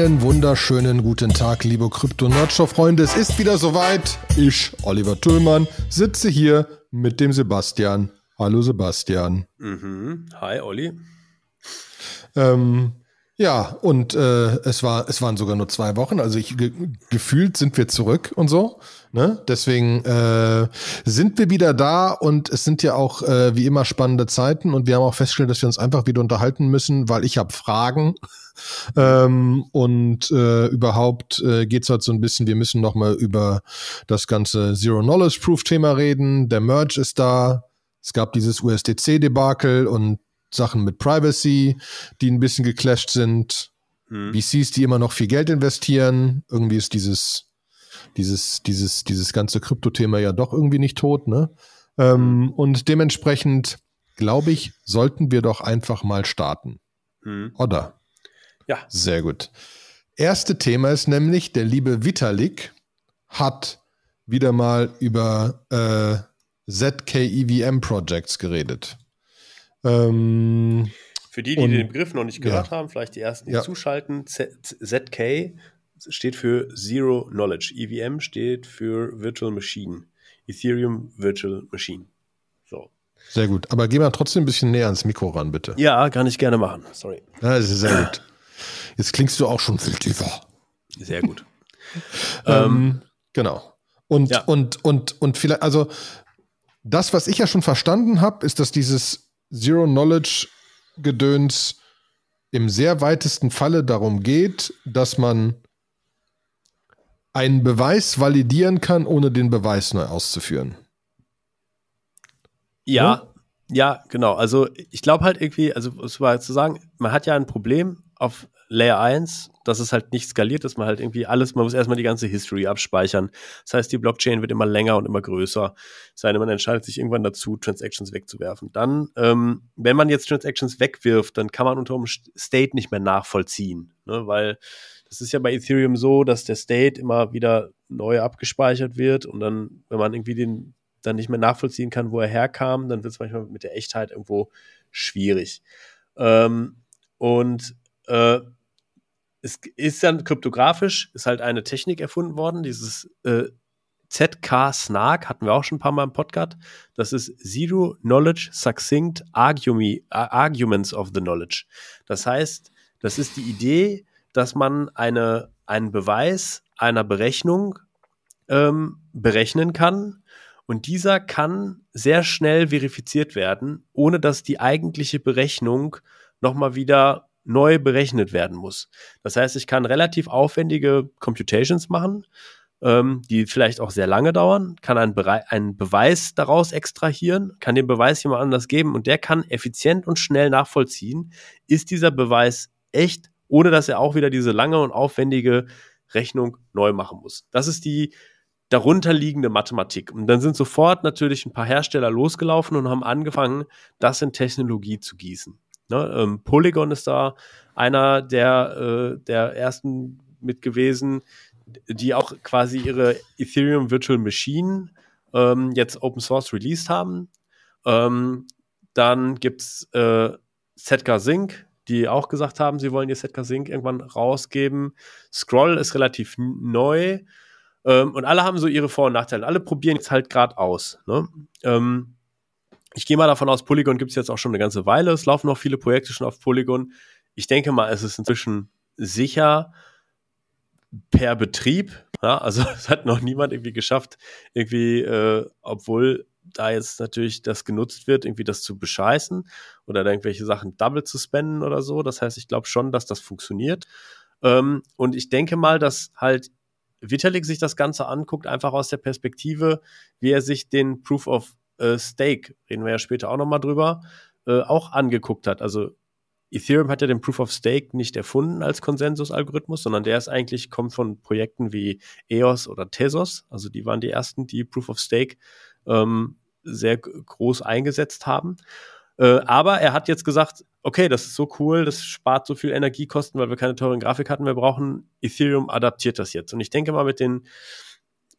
Einen wunderschönen guten Tag, liebe Krypto-Nerdshow-Freunde. Es ist wieder soweit. Ich, Oliver Tüllmann, sitze hier mit dem Sebastian. Hallo Sebastian. Mhm. Hi Olli. Ähm, ja, und äh, es, war, es waren sogar nur zwei Wochen. Also ich, ge gefühlt sind wir zurück und so. Ne? Deswegen äh, sind wir wieder da und es sind ja auch äh, wie immer spannende Zeiten und wir haben auch festgestellt, dass wir uns einfach wieder unterhalten müssen, weil ich habe Fragen. Ähm, und äh, überhaupt äh, geht es halt so ein bisschen, wir müssen nochmal über das ganze Zero-Knowledge-Proof-Thema reden. Der Merge ist da. Es gab dieses USDC-Debakel und Sachen mit Privacy, die ein bisschen geclasht sind. Hm. VCs, die immer noch viel Geld investieren. Irgendwie ist dieses, dieses, dieses, dieses ganze Krypto-Thema ja doch irgendwie nicht tot, ne? Ähm, hm. Und dementsprechend, glaube ich, sollten wir doch einfach mal starten. Hm. Oder? Ja. Sehr gut. Erste Thema ist nämlich, der liebe Vitalik hat wieder mal über äh, ZK-EVM Projects geredet. Ähm, Für die, die und, den Begriff noch nicht gehört ja. haben, vielleicht die ersten, die ja. zuschalten, ZK steht für Zero Knowledge. EVM steht für Virtual Machine. Ethereum Virtual Machine. So. Sehr gut. Aber geh mal trotzdem ein bisschen näher ans Mikro ran, bitte. Ja, kann ich gerne machen. Sorry. Ja, das ist sehr gut. Jetzt klingst du auch schon viel tiefer. Sehr gut. ähm, ähm, genau. Und, ja. und, und, und vielleicht, also das, was ich ja schon verstanden habe, ist, dass dieses Zero-Knowledge-Gedöns im sehr weitesten Falle darum geht, dass man einen Beweis validieren kann, ohne den Beweis neu auszuführen. Ja, hm? ja, genau. Also ich glaube halt irgendwie, also es war zu sagen, man hat ja ein Problem auf Layer 1, dass es halt nicht skaliert, dass man halt irgendwie alles, man muss erstmal die ganze History abspeichern. Das heißt, die Blockchain wird immer länger und immer größer. Sei denn, man entscheidet sich irgendwann dazu, Transactions wegzuwerfen. Dann, ähm, wenn man jetzt Transactions wegwirft, dann kann man unter dem State nicht mehr nachvollziehen, ne? weil das ist ja bei Ethereum so, dass der State immer wieder neu abgespeichert wird und dann, wenn man irgendwie den dann nicht mehr nachvollziehen kann, wo er herkam, dann wird es manchmal mit der Echtheit irgendwo schwierig. Ähm, und äh, es ist dann kryptografisch, ist halt eine Technik erfunden worden, dieses äh, ZK Snark, hatten wir auch schon ein paar Mal im Podcast. Das ist Zero Knowledge Succinct Arguments of the Knowledge. Das heißt, das ist die Idee, dass man eine, einen Beweis einer Berechnung ähm, berechnen kann und dieser kann sehr schnell verifiziert werden, ohne dass die eigentliche Berechnung nochmal wieder neu berechnet werden muss. Das heißt, ich kann relativ aufwendige Computations machen, ähm, die vielleicht auch sehr lange dauern, kann einen, Bere einen Beweis daraus extrahieren, kann den Beweis jemand anders geben und der kann effizient und schnell nachvollziehen, ist dieser Beweis echt, ohne dass er auch wieder diese lange und aufwendige Rechnung neu machen muss. Das ist die darunterliegende Mathematik. Und dann sind sofort natürlich ein paar Hersteller losgelaufen und haben angefangen, das in Technologie zu gießen. Ne? Ähm, Polygon ist da einer der, äh, der ersten mit gewesen, die auch quasi ihre Ethereum Virtual Machine ähm, jetzt Open Source released haben. Ähm, dann gibt's äh, ZK Sync, die auch gesagt haben, sie wollen ihr ZK Sync irgendwann rausgeben. Scroll ist relativ neu. Ähm, und alle haben so ihre Vor- und Nachteile. Alle probieren jetzt halt gerade aus. Ne? Ähm, ich gehe mal davon aus, Polygon gibt es jetzt auch schon eine ganze Weile. Es laufen noch viele Projekte schon auf Polygon. Ich denke mal, es ist inzwischen sicher per Betrieb. Ja, also es hat noch niemand irgendwie geschafft, irgendwie, äh, obwohl da jetzt natürlich das genutzt wird, irgendwie das zu bescheißen oder irgendwelche Sachen double zu spenden oder so. Das heißt, ich glaube schon, dass das funktioniert. Ähm, und ich denke mal, dass halt Vitalik sich das Ganze anguckt, einfach aus der Perspektive, wie er sich den Proof of äh, Stake, reden wir ja später auch nochmal drüber, äh, auch angeguckt hat. Also Ethereum hat ja den Proof of Stake nicht erfunden als Konsensusalgorithmus, sondern der ist eigentlich, kommt von Projekten wie EOS oder Tezos. Also die waren die ersten, die Proof of Stake ähm, sehr groß eingesetzt haben. Äh, aber er hat jetzt gesagt, okay, das ist so cool, das spart so viel Energiekosten, weil wir keine teuren Grafik hatten. Wir brauchen Ethereum adaptiert das jetzt. Und ich denke mal, mit den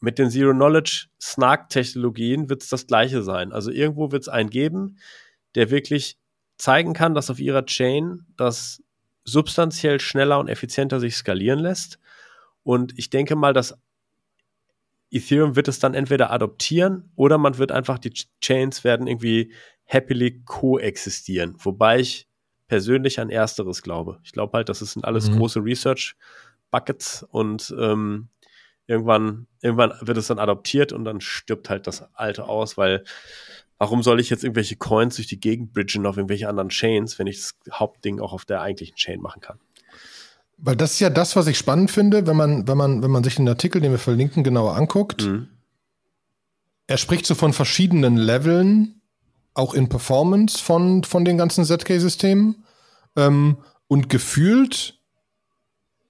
mit den Zero-Knowledge-Snark-Technologien wird es das gleiche sein. Also irgendwo wird es einen geben, der wirklich zeigen kann, dass auf ihrer Chain das substanziell schneller und effizienter sich skalieren lässt. Und ich denke mal, dass Ethereum wird es dann entweder adoptieren oder man wird einfach, die Chains werden irgendwie happily koexistieren. Wobei ich persönlich an ersteres glaube. Ich glaube halt, das sind alles mhm. große Research-Buckets und ähm, irgendwann, irgendwann wird es dann adoptiert und dann stirbt halt das alte aus, weil warum soll ich jetzt irgendwelche Coins durch die Gegend bridgen auf irgendwelche anderen Chains, wenn ich das Hauptding auch auf der eigentlichen Chain machen kann? Weil das ist ja das, was ich spannend finde, wenn man, wenn man, wenn man sich den Artikel, den wir verlinken, genauer anguckt. Mhm. Er spricht so von verschiedenen Leveln, auch in Performance von, von den ganzen ZK-Systemen. Ähm, und gefühlt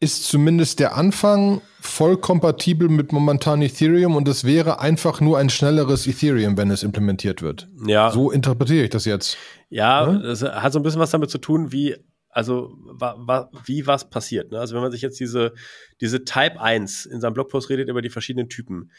ist zumindest der Anfang voll kompatibel mit momentan Ethereum und es wäre einfach nur ein schnelleres Ethereum, wenn es implementiert wird. Ja. So interpretiere ich das jetzt. Ja, ja? das hat so ein bisschen was damit zu tun, wie also wa, wa, wie was passiert. Ne? Also wenn man sich jetzt diese, diese Type 1 in seinem Blogpost redet über die verschiedenen Typen,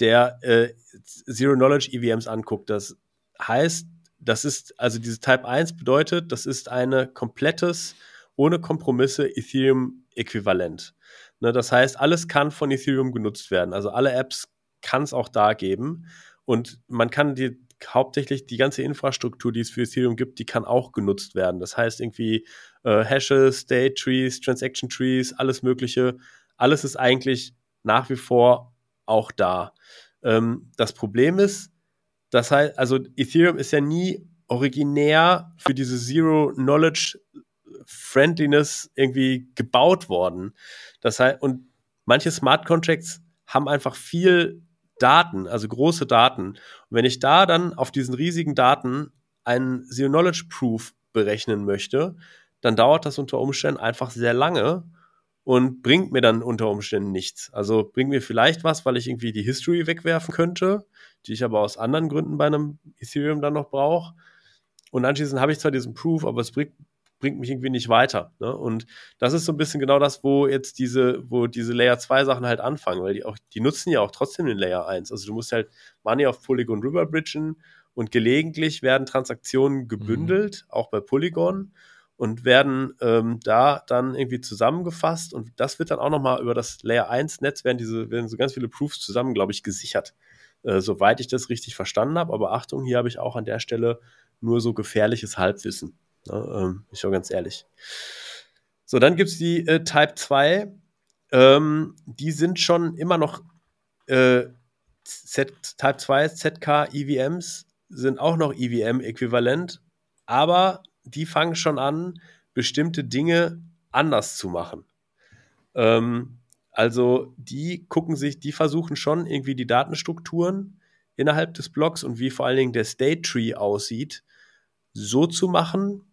der äh, Zero Knowledge EVMs anguckt, das heißt, das ist, also diese Type 1 bedeutet, das ist ein komplettes, ohne Kompromisse Ethereum-Äquivalent. Ne? Das heißt, alles kann von Ethereum genutzt werden. Also alle Apps kann es auch da geben. Und man kann die hauptsächlich die ganze Infrastruktur, die es für Ethereum gibt, die kann auch genutzt werden. Das heißt irgendwie äh, Hashes, State Trees, Transaction Trees, alles Mögliche. Alles ist eigentlich nach wie vor auch da. Ähm, das Problem ist, das heißt, also Ethereum ist ja nie originär für diese Zero Knowledge Friendliness irgendwie gebaut worden. Das heißt, und manche Smart Contracts haben einfach viel Daten, also große Daten. Und wenn ich da dann auf diesen riesigen Daten einen Zero Knowledge Proof berechnen möchte, dann dauert das unter Umständen einfach sehr lange und bringt mir dann unter Umständen nichts. Also bringt mir vielleicht was, weil ich irgendwie die History wegwerfen könnte, die ich aber aus anderen Gründen bei einem Ethereum dann noch brauche. Und anschließend habe ich zwar diesen Proof, aber es bringt, bringt mich irgendwie nicht weiter. Ne? Und das ist so ein bisschen genau das, wo jetzt diese, wo diese Layer 2 Sachen halt anfangen, weil die auch, die nutzen ja auch trotzdem den Layer 1. Also du musst halt Money auf Polygon rüberbridgen und gelegentlich werden Transaktionen gebündelt, mhm. auch bei Polygon und werden ähm, da dann irgendwie zusammengefasst und das wird dann auch nochmal über das Layer 1 Netz werden diese, werden so ganz viele Proofs zusammen, glaube ich, gesichert. Äh, soweit ich das richtig verstanden habe. Aber Achtung, hier habe ich auch an der Stelle nur so gefährliches Halbwissen. Ne? Ähm, ich bin ganz ehrlich. So, dann gibt es die äh, Type 2. Ähm, die sind schon immer noch äh, Z, Type 2 ZK EVMs sind auch noch EVM-äquivalent, aber die fangen schon an, bestimmte Dinge anders zu machen. Ähm, also die gucken sich, die versuchen schon irgendwie die Datenstrukturen innerhalb des Blocks und wie vor allen Dingen der State Tree aussieht, so zu machen,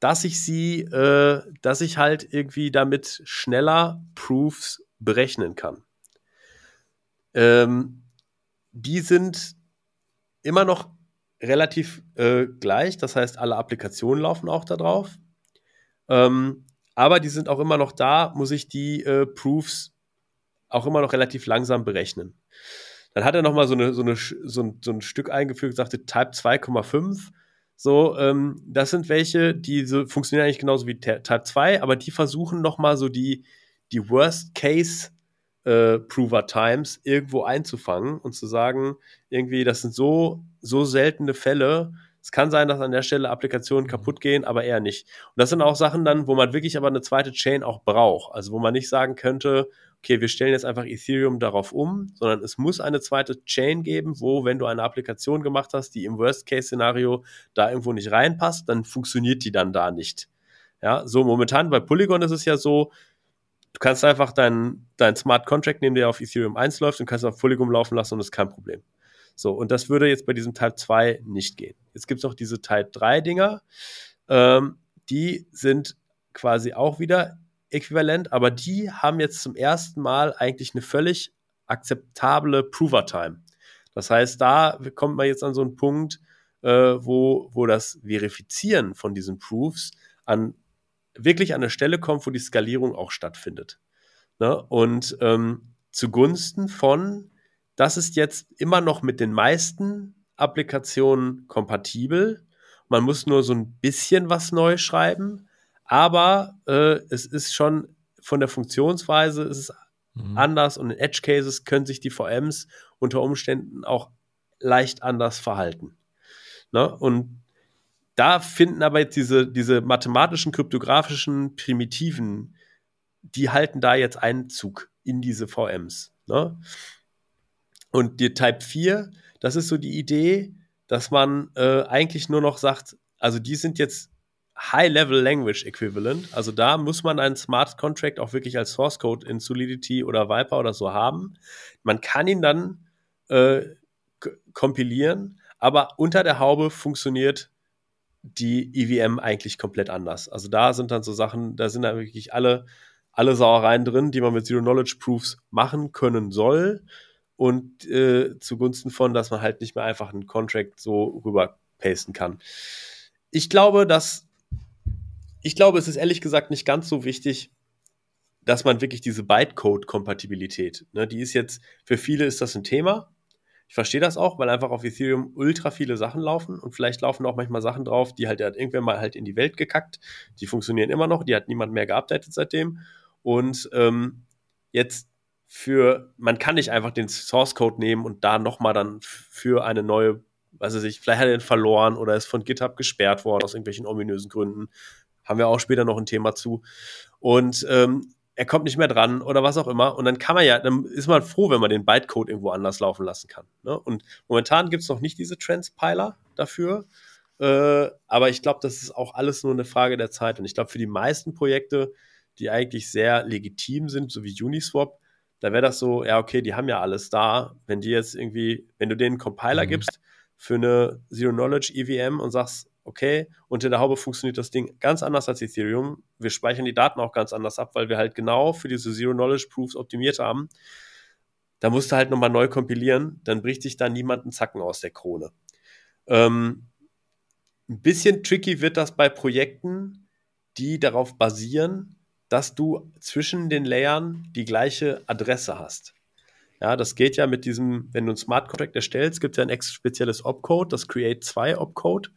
dass ich sie, äh, dass ich halt irgendwie damit schneller Proofs berechnen kann. Ähm, die sind immer noch relativ äh, gleich. Das heißt, alle Applikationen laufen auch da drauf. Ähm, aber die sind auch immer noch da, muss ich die äh, Proofs auch immer noch relativ langsam berechnen. Dann hat er nochmal so, eine, so, eine, so, ein, so ein Stück eingefügt, sagte Type 2,5. So, ähm, das sind welche, die so funktionieren eigentlich genauso wie Type 2, aber die versuchen nochmal so die, die Worst Case äh, Prover Times irgendwo einzufangen und zu sagen, irgendwie, das sind so, so seltene Fälle. Es kann sein, dass an der Stelle Applikationen mhm. kaputt gehen, aber eher nicht. Und das sind auch Sachen dann, wo man wirklich aber eine zweite Chain auch braucht. Also wo man nicht sagen könnte, okay, wir stellen jetzt einfach Ethereum darauf um, sondern es muss eine zweite Chain geben, wo, wenn du eine Applikation gemacht hast, die im Worst-Case-Szenario da irgendwo nicht reinpasst, dann funktioniert die dann da nicht. Ja, so momentan bei Polygon ist es ja so, Du kannst einfach deinen dein Smart Contract nehmen, der auf Ethereum 1 läuft und kannst auf Polygon laufen lassen und das ist kein Problem. So, und das würde jetzt bei diesem Type 2 nicht gehen. Jetzt gibt es noch diese Type 3 Dinger. Ähm, die sind quasi auch wieder äquivalent, aber die haben jetzt zum ersten Mal eigentlich eine völlig akzeptable Prover-Time. Das heißt, da kommt man jetzt an so einen Punkt, äh, wo, wo das Verifizieren von diesen Proofs an wirklich an eine Stelle kommt, wo die Skalierung auch stattfindet. Ne? Und ähm, zugunsten von, das ist jetzt immer noch mit den meisten Applikationen kompatibel. Man muss nur so ein bisschen was neu schreiben, Aber äh, es ist schon von der Funktionsweise ist es mhm. anders und in Edge Cases können sich die VMs unter Umständen auch leicht anders verhalten. Ne? Und da finden aber jetzt diese, diese mathematischen, kryptografischen Primitiven, die halten da jetzt Einzug in diese VMs. Ne? Und die Type 4, das ist so die Idee, dass man äh, eigentlich nur noch sagt, also die sind jetzt High-Level Language Equivalent. Also da muss man einen Smart Contract auch wirklich als Source Code in Solidity oder Viper oder so haben. Man kann ihn dann äh, kompilieren, aber unter der Haube funktioniert die EVM eigentlich komplett anders. Also da sind dann so Sachen, da sind dann wirklich alle, alle Sauereien drin, die man mit Zero Knowledge Proofs machen können soll. Und äh, zugunsten von, dass man halt nicht mehr einfach einen Contract so rüber pasten kann. Ich glaube, dass ich glaube, es ist ehrlich gesagt nicht ganz so wichtig, dass man wirklich diese Bytecode-Kompatibilität, ne, die ist jetzt, für viele ist das ein Thema. Ich verstehe das auch, weil einfach auf Ethereum ultra viele Sachen laufen und vielleicht laufen auch manchmal Sachen drauf, die halt, hat irgendwer mal halt in die Welt gekackt. Die funktionieren immer noch, die hat niemand mehr geupdatet seitdem. Und ähm, jetzt für, man kann nicht einfach den Source Code nehmen und da nochmal dann für eine neue, weiß ich vielleicht hat er den verloren oder ist von GitHub gesperrt worden aus irgendwelchen ominösen Gründen. Haben wir auch später noch ein Thema zu. Und ähm, er kommt nicht mehr dran oder was auch immer. Und dann kann man ja, dann ist man froh, wenn man den Bytecode irgendwo anders laufen lassen kann. Ne? Und momentan gibt es noch nicht diese Transpiler dafür. Äh, aber ich glaube, das ist auch alles nur eine Frage der Zeit. Und ich glaube, für die meisten Projekte, die eigentlich sehr legitim sind, so wie Uniswap, da wäre das so, ja, okay, die haben ja alles da. Wenn die jetzt irgendwie, wenn du denen einen Compiler mhm. gibst für eine Zero-Knowledge EVM und sagst, okay, unter der Haube funktioniert das Ding ganz anders als Ethereum. Wir speichern die Daten auch ganz anders ab, weil wir halt genau für diese Zero-Knowledge-Proofs optimiert haben. Da musst du halt nochmal neu kompilieren, dann bricht sich da niemand einen Zacken aus der Krone. Ähm, ein bisschen tricky wird das bei Projekten, die darauf basieren, dass du zwischen den Layern die gleiche Adresse hast. Ja, das geht ja mit diesem, wenn du einen Smart Contract erstellst, gibt es ja ein spezielles Opcode, das Create 2 Opcode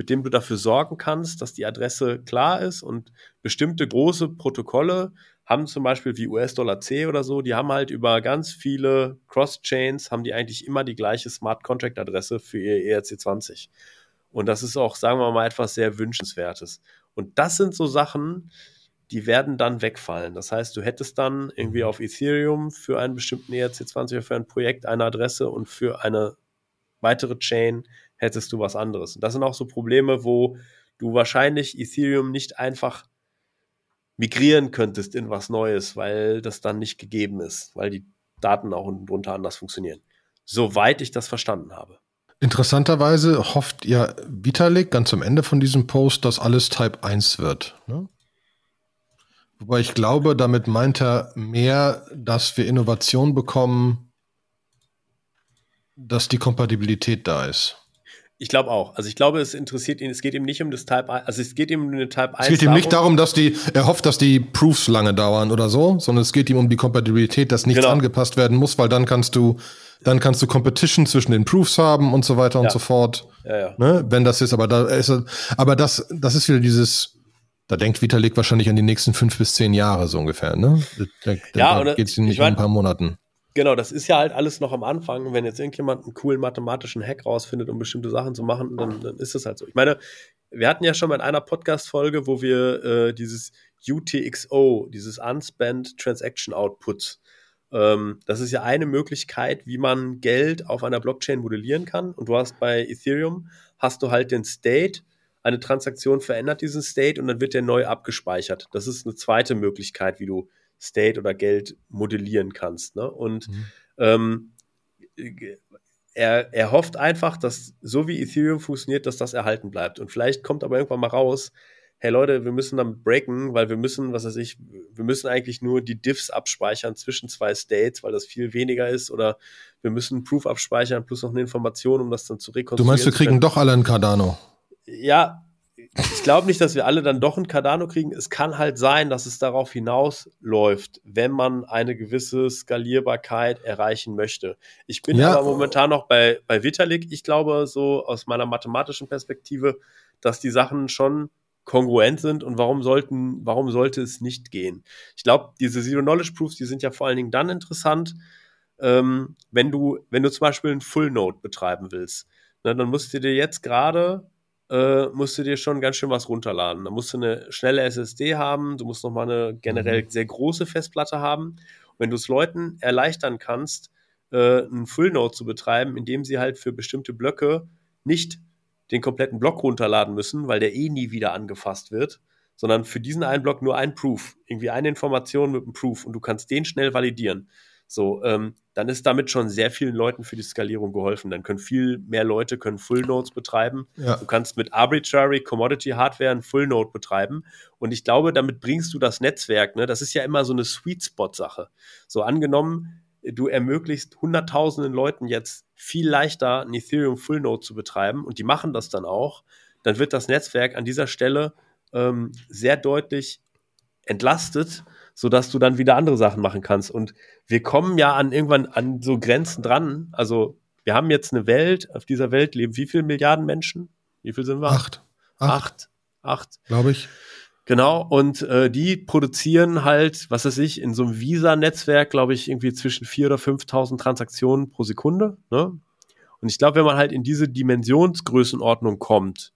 mit dem du dafür sorgen kannst, dass die Adresse klar ist und bestimmte große Protokolle haben zum Beispiel wie US-Dollar C oder so, die haben halt über ganz viele Cross-Chains, haben die eigentlich immer die gleiche Smart Contract-Adresse für ihr ERC20. Und das ist auch, sagen wir mal, etwas sehr Wünschenswertes. Und das sind so Sachen, die werden dann wegfallen. Das heißt, du hättest dann irgendwie auf Ethereum für einen bestimmten ERC20 oder für ein Projekt eine Adresse und für eine weitere Chain hättest du was anderes. Und das sind auch so Probleme, wo du wahrscheinlich Ethereum nicht einfach migrieren könntest in was Neues, weil das dann nicht gegeben ist, weil die Daten auch unten drunter anders funktionieren. Soweit ich das verstanden habe. Interessanterweise hofft ja Vitalik ganz am Ende von diesem Post, dass alles Type 1 wird. Ne? Wobei ich glaube, damit meint er mehr, dass wir Innovation bekommen, dass die Kompatibilität da ist. Ich glaube auch. Also ich glaube, es interessiert ihn, es geht ihm nicht um das Type 1, also es geht ihm um eine Type 1. Es geht ihm nicht darum, dass die, er hofft, dass die Proofs lange dauern oder so, sondern es geht ihm um die Kompatibilität, dass nichts genau. angepasst werden muss, weil dann kannst du, dann kannst du Competition zwischen den Proofs haben und so weiter ja. und so fort. Ja, ja. Ne? Wenn das ist, aber da ist, aber das, das ist wieder dieses, da denkt Vitalik wahrscheinlich an die nächsten fünf bis zehn Jahre so ungefähr, ne? Da, ja, da geht es ihm nicht um ein paar Monaten. Genau, das ist ja halt alles noch am Anfang. Wenn jetzt irgendjemand einen coolen mathematischen Hack rausfindet, um bestimmte Sachen zu machen, dann, dann ist das halt so. Ich meine, wir hatten ja schon mal in einer Podcast-Folge, wo wir äh, dieses UTXO, dieses Unspent Transaction Output, ähm, das ist ja eine Möglichkeit, wie man Geld auf einer Blockchain modellieren kann. Und du hast bei Ethereum, hast du halt den State, eine Transaktion verändert diesen State und dann wird der neu abgespeichert. Das ist eine zweite Möglichkeit, wie du State oder Geld modellieren kannst. Ne? Und mhm. ähm, er, er hofft einfach, dass so wie Ethereum funktioniert, dass das erhalten bleibt. Und vielleicht kommt aber irgendwann mal raus, hey Leute, wir müssen damit breaken, weil wir müssen, was weiß ich, wir müssen eigentlich nur die Diffs abspeichern zwischen zwei States, weil das viel weniger ist, oder wir müssen Proof abspeichern plus noch eine Information, um das dann zu rekonstruieren. Du meinst, wir kriegen doch alle einen Cardano? Ja, ich glaube nicht, dass wir alle dann doch ein Cardano kriegen. Es kann halt sein, dass es darauf hinausläuft, wenn man eine gewisse Skalierbarkeit erreichen möchte. Ich bin ja. aber momentan noch bei, bei Vitalik. Ich glaube, so aus meiner mathematischen Perspektive, dass die Sachen schon kongruent sind und warum sollten, warum sollte es nicht gehen? Ich glaube, diese Zero-Knowledge-Proofs, die sind ja vor allen Dingen dann interessant, ähm, wenn du, wenn du zum Beispiel einen Full-Node betreiben willst. Ne, dann musst du dir jetzt gerade äh, musst du dir schon ganz schön was runterladen. Da musst du eine schnelle SSD haben, du musst nochmal eine generell mhm. sehr große Festplatte haben. Und wenn du es Leuten erleichtern kannst, äh, einen Full Node zu betreiben, indem sie halt für bestimmte Blöcke nicht den kompletten Block runterladen müssen, weil der eh nie wieder angefasst wird, sondern für diesen einen Block nur ein Proof, irgendwie eine Information mit einem Proof und du kannst den schnell validieren. So, ähm, dann ist damit schon sehr vielen Leuten für die Skalierung geholfen. Dann können viel mehr Leute können Full Nodes betreiben. Ja. Du kannst mit Arbitrary Commodity Hardware einen Full Node betreiben. Und ich glaube, damit bringst du das Netzwerk, ne, das ist ja immer so eine Sweet Spot Sache. So angenommen, du ermöglichst hunderttausenden Leuten jetzt viel leichter ein Ethereum Full Node zu betreiben und die machen das dann auch, dann wird das Netzwerk an dieser Stelle ähm, sehr deutlich entlastet sodass du dann wieder andere Sachen machen kannst. Und wir kommen ja an irgendwann an so Grenzen dran. Also wir haben jetzt eine Welt, auf dieser Welt leben wie viele Milliarden Menschen? Wie viel sind wir? Acht. Acht. Acht. Glaube ich. Genau, und äh, die produzieren halt, was weiß ich, in so einem Visa-Netzwerk, glaube ich, irgendwie zwischen 4.000 oder 5.000 Transaktionen pro Sekunde. Ne? Und ich glaube, wenn man halt in diese Dimensionsgrößenordnung kommt,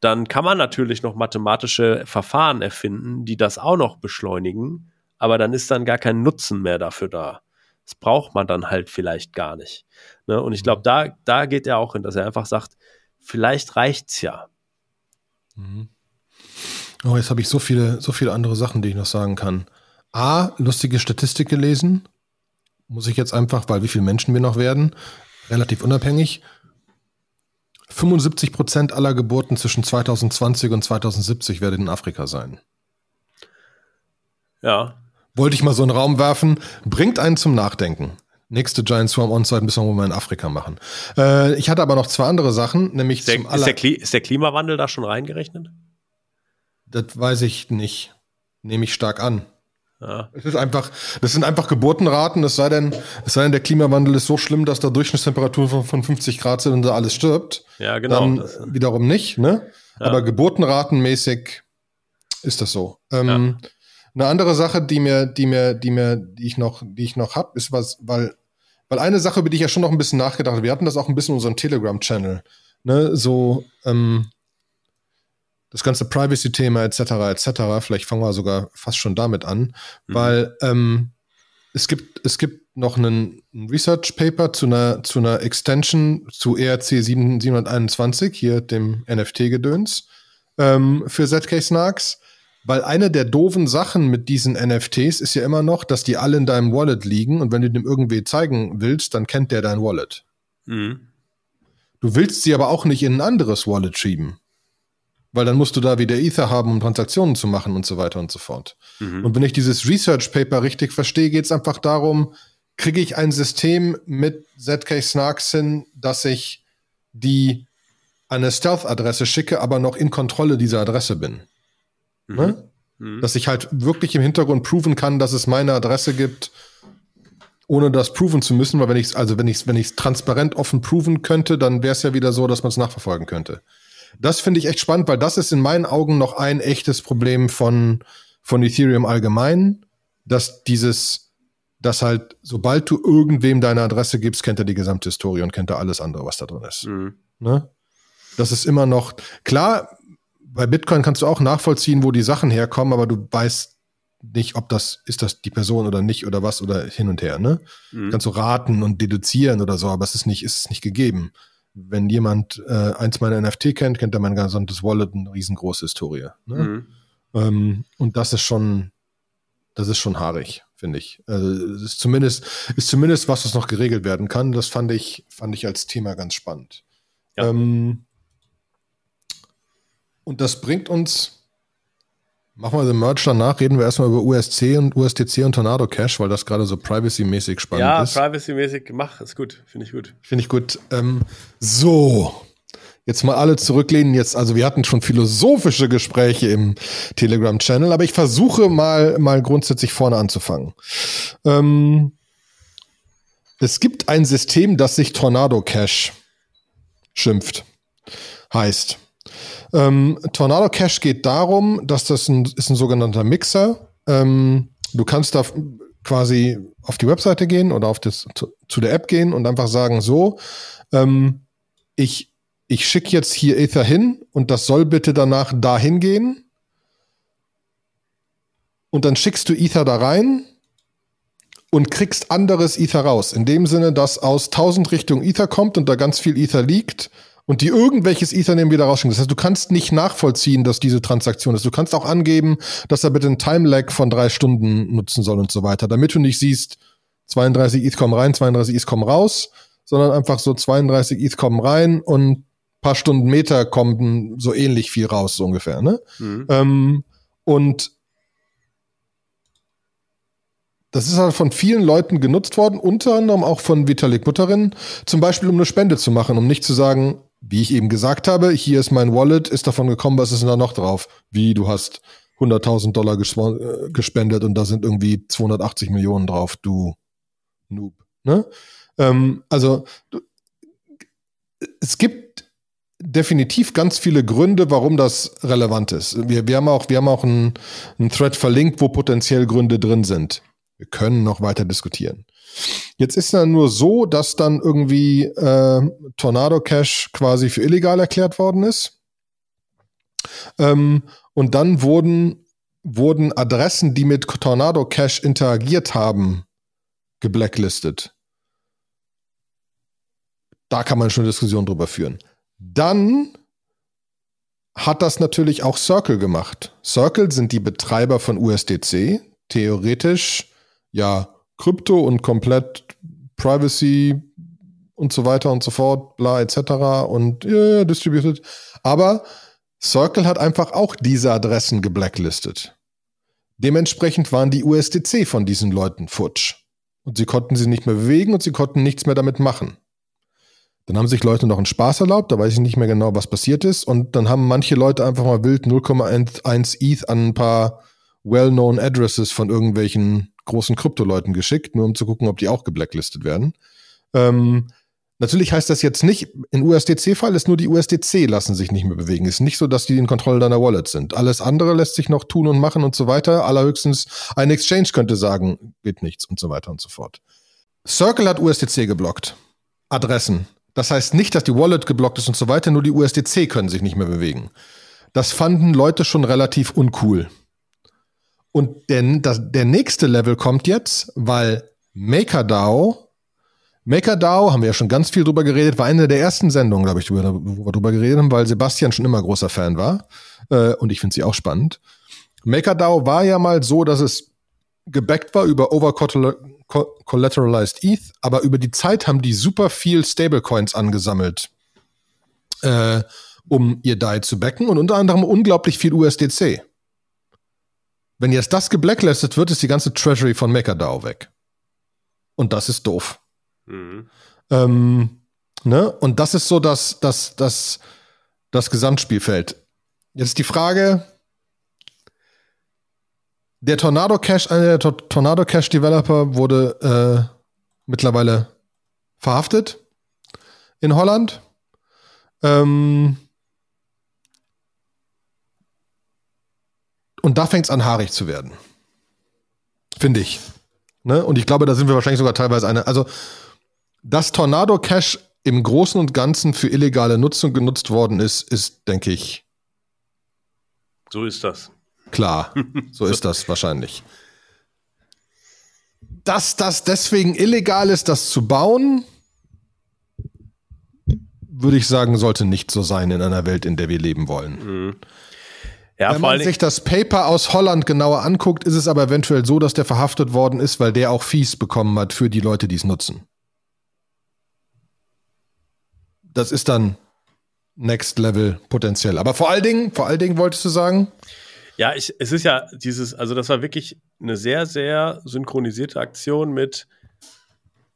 dann kann man natürlich noch mathematische Verfahren erfinden, die das auch noch beschleunigen aber dann ist dann gar kein Nutzen mehr dafür da. Das braucht man dann halt vielleicht gar nicht. Ne? Und ich glaube, da, da geht er auch hin, dass er einfach sagt, vielleicht reicht's ja. Mhm. Oh, jetzt habe ich so viele, so viele andere Sachen, die ich noch sagen kann. A, lustige Statistik gelesen. Muss ich jetzt einfach, weil wie viele Menschen wir noch werden, relativ unabhängig. 75 Prozent aller Geburten zwischen 2020 und 2070 werden in Afrika sein. Ja, wollte ich mal so einen Raum werfen, bringt einen zum Nachdenken. Nächste Giant Swarm On-Site müssen wir mal in Afrika machen. Äh, ich hatte aber noch zwei andere Sachen, nämlich ist der, ist der, ist der Klimawandel da schon reingerechnet? Das weiß ich nicht. Nehme ich stark an. Ja. Es ist einfach, das sind einfach Geburtenraten, es sei denn, es sei denn, der Klimawandel ist so schlimm, dass da Durchschnittstemperaturen von, von 50 Grad sind und da alles stirbt. Ja, genau. Dann das, wiederum nicht, ne? Ja. Aber geburtenratenmäßig ist das so. Ähm, ja. Eine andere Sache, die mir, die mir, die mir, die ich noch, die ich noch hab, ist was, weil, weil eine Sache, über die ich ja schon noch ein bisschen nachgedacht habe, wir hatten das auch ein bisschen in unserem Telegram-Channel, ne, so, ähm, das ganze Privacy-Thema etc. etc. Vielleicht fangen wir sogar fast schon damit an, mhm. weil ähm, es gibt es gibt noch einen, Research Paper zu einer zu einer Extension zu ERC 721 hier dem NFT-Gedöns ähm, für ZK Snarks weil eine der doofen Sachen mit diesen NFTs ist ja immer noch, dass die alle in deinem Wallet liegen und wenn du dem irgendwie zeigen willst, dann kennt der dein Wallet. Mhm. Du willst sie aber auch nicht in ein anderes Wallet schieben. Weil dann musst du da wieder Ether haben, um Transaktionen zu machen und so weiter und so fort. Mhm. Und wenn ich dieses Research Paper richtig verstehe, geht es einfach darum, kriege ich ein System mit ZK Snarks hin, dass ich die eine Stealth-Adresse schicke, aber noch in Kontrolle dieser Adresse bin. Ne? Mhm. mhm. Dass ich halt wirklich im Hintergrund proven kann, dass es meine Adresse gibt, ohne das proven zu müssen, weil wenn ich es, also wenn ich es, wenn ich transparent offen proven könnte, dann wäre es ja wieder so, dass man es nachverfolgen könnte. Das finde ich echt spannend, weil das ist in meinen Augen noch ein echtes Problem von, von Ethereum allgemein, dass dieses, dass halt, sobald du irgendwem deine Adresse gibst, kennt er die gesamte Historie und kennt er alles andere, was da drin ist. Mhm. Ne? Das ist immer noch, klar, bei Bitcoin kannst du auch nachvollziehen, wo die Sachen herkommen, aber du weißt nicht, ob das, ist das die Person oder nicht oder was oder hin und her, ne? Mhm. Kannst du raten und deduzieren oder so, aber es ist nicht, ist es nicht gegeben. Wenn jemand äh, eins meiner NFT kennt, kennt er mein gesamtes Wallet, eine riesengroße Historie. Ne? Mhm. Ähm, und das ist schon, das ist schon haarig, finde ich. Also, es ist zumindest, ist zumindest was, was noch geregelt werden kann. Das fand ich, fand ich als Thema ganz spannend. Ja. Ähm, und das bringt uns, machen wir den Merch danach, reden wir erstmal über USC und USDC und Tornado Cash, weil das gerade so privacy-mäßig spannend ja, ist. Ja, privacy-mäßig gemacht, ist gut, finde ich gut. Finde ich gut. Ähm, so, jetzt mal alle zurücklehnen. Jetzt, also wir hatten schon philosophische Gespräche im Telegram-Channel, aber ich versuche mal, mal grundsätzlich vorne anzufangen. Ähm, es gibt ein System, das sich Tornado Cash schimpft. Heißt, Ähm, Tornado Cash geht darum, dass das ein, ist ein sogenannter Mixer. Ähm, du kannst da quasi auf die Webseite gehen oder auf das, zu, zu der App gehen und einfach sagen, so, ähm, ich, ich schicke jetzt hier Ether hin und das soll bitte danach dahin gehen. Und dann schickst du Ether da rein und kriegst anderes Ether raus. In dem Sinne, dass aus 1000 Richtungen Ether kommt und da ganz viel Ether liegt und die irgendwelches Ethernehmen wieder rausschicken. Das heißt, du kannst nicht nachvollziehen, dass diese Transaktion ist. Du kannst auch angeben, dass er bitte einen Time-Lag von drei Stunden nutzen soll und so weiter, damit du nicht siehst, 32 ETH kommen rein, 32 ETH kommen raus, sondern einfach so 32 ETH kommen rein und paar Stunden Meter kommen so ähnlich viel raus, so ungefähr. Ne? Mhm. Ähm, und das ist halt von vielen Leuten genutzt worden, unter anderem auch von Vitalik Mutterin, zum Beispiel um eine Spende zu machen, um nicht zu sagen, wie ich eben gesagt habe, hier ist mein Wallet, ist davon gekommen, was ist denn da noch drauf? Wie, du hast 100.000 Dollar äh, gespendet und da sind irgendwie 280 Millionen drauf, du Noob. Ne? Ähm, also, du, es gibt definitiv ganz viele Gründe, warum das relevant ist. Wir, wir haben auch, wir haben auch einen, einen Thread verlinkt, wo potenziell Gründe drin sind. Wir können noch weiter diskutieren. Jetzt ist ja nur so, dass dann irgendwie äh, Tornado Cash quasi für illegal erklärt worden ist. Ähm, und dann wurden, wurden Adressen, die mit Tornado Cash interagiert haben, geblacklistet. Da kann man schon eine Diskussion drüber führen. Dann hat das natürlich auch Circle gemacht. Circle sind die Betreiber von USDC. Theoretisch ja Krypto und komplett Privacy und so weiter und so fort, bla etc. und yeah, distributed. Aber Circle hat einfach auch diese Adressen geblacklistet. Dementsprechend waren die USDC von diesen Leuten futsch. Und sie konnten sie nicht mehr bewegen und sie konnten nichts mehr damit machen. Dann haben sich Leute noch einen Spaß erlaubt, da weiß ich nicht mehr genau, was passiert ist. Und dann haben manche Leute einfach mal wild 0,1 ETH an ein paar well-known Addresses von irgendwelchen großen Krypto-Leuten geschickt, nur um zu gucken, ob die auch geblacklistet werden. Ähm, natürlich heißt das jetzt nicht, in USDC-Fall ist nur die USDC lassen sich nicht mehr bewegen. Ist nicht so, dass die in Kontrolle deiner Wallet sind. Alles andere lässt sich noch tun und machen und so weiter. Allerhöchstens ein Exchange könnte sagen, geht nichts und so weiter und so fort. Circle hat USDC geblockt. Adressen. Das heißt nicht, dass die Wallet geblockt ist und so weiter, nur die USDC können sich nicht mehr bewegen. Das fanden Leute schon relativ uncool. Und der, das, der nächste Level kommt jetzt, weil MakerDAO, MakerDAO, haben wir ja schon ganz viel drüber geredet, war eine der ersten Sendungen, glaube ich, wo wir drüber geredet haben, weil Sebastian schon immer großer Fan war. Äh, und ich finde sie auch spannend. MakerDAO war ja mal so, dass es gebackt war über over-collateralized ETH, aber über die Zeit haben die super viel Stablecoins angesammelt, äh, um ihr DAI zu backen und unter anderem unglaublich viel USDC. Wenn jetzt das geblacklistet wird, ist die ganze Treasury von MakerDAO weg. Und das ist doof. Mhm. Ähm, ne? Und das ist so das, das, das, das Gesamtspielfeld. Jetzt die Frage, der Tornado Cash, einer der Tornado Cash Developer wurde äh, mittlerweile verhaftet in Holland. Ähm, Und da fängt es an, haarig zu werden. Finde ich. Ne? Und ich glaube, da sind wir wahrscheinlich sogar teilweise eine. Also, dass Tornado Cash im Großen und Ganzen für illegale Nutzung genutzt worden ist, ist, denke ich. So ist das. Klar, so ist das wahrscheinlich. Dass das deswegen illegal ist, das zu bauen, würde ich sagen, sollte nicht so sein in einer Welt, in der wir leben wollen. Mhm. Ja, Wenn man sich das Paper aus Holland genauer anguckt, ist es aber eventuell so, dass der verhaftet worden ist, weil der auch Fees bekommen hat für die Leute, die es nutzen. Das ist dann Next Level potenziell. Aber vor allen Dingen, vor allen Dingen wolltest du sagen? Ja, ich, es ist ja dieses, also das war wirklich eine sehr, sehr synchronisierte Aktion mit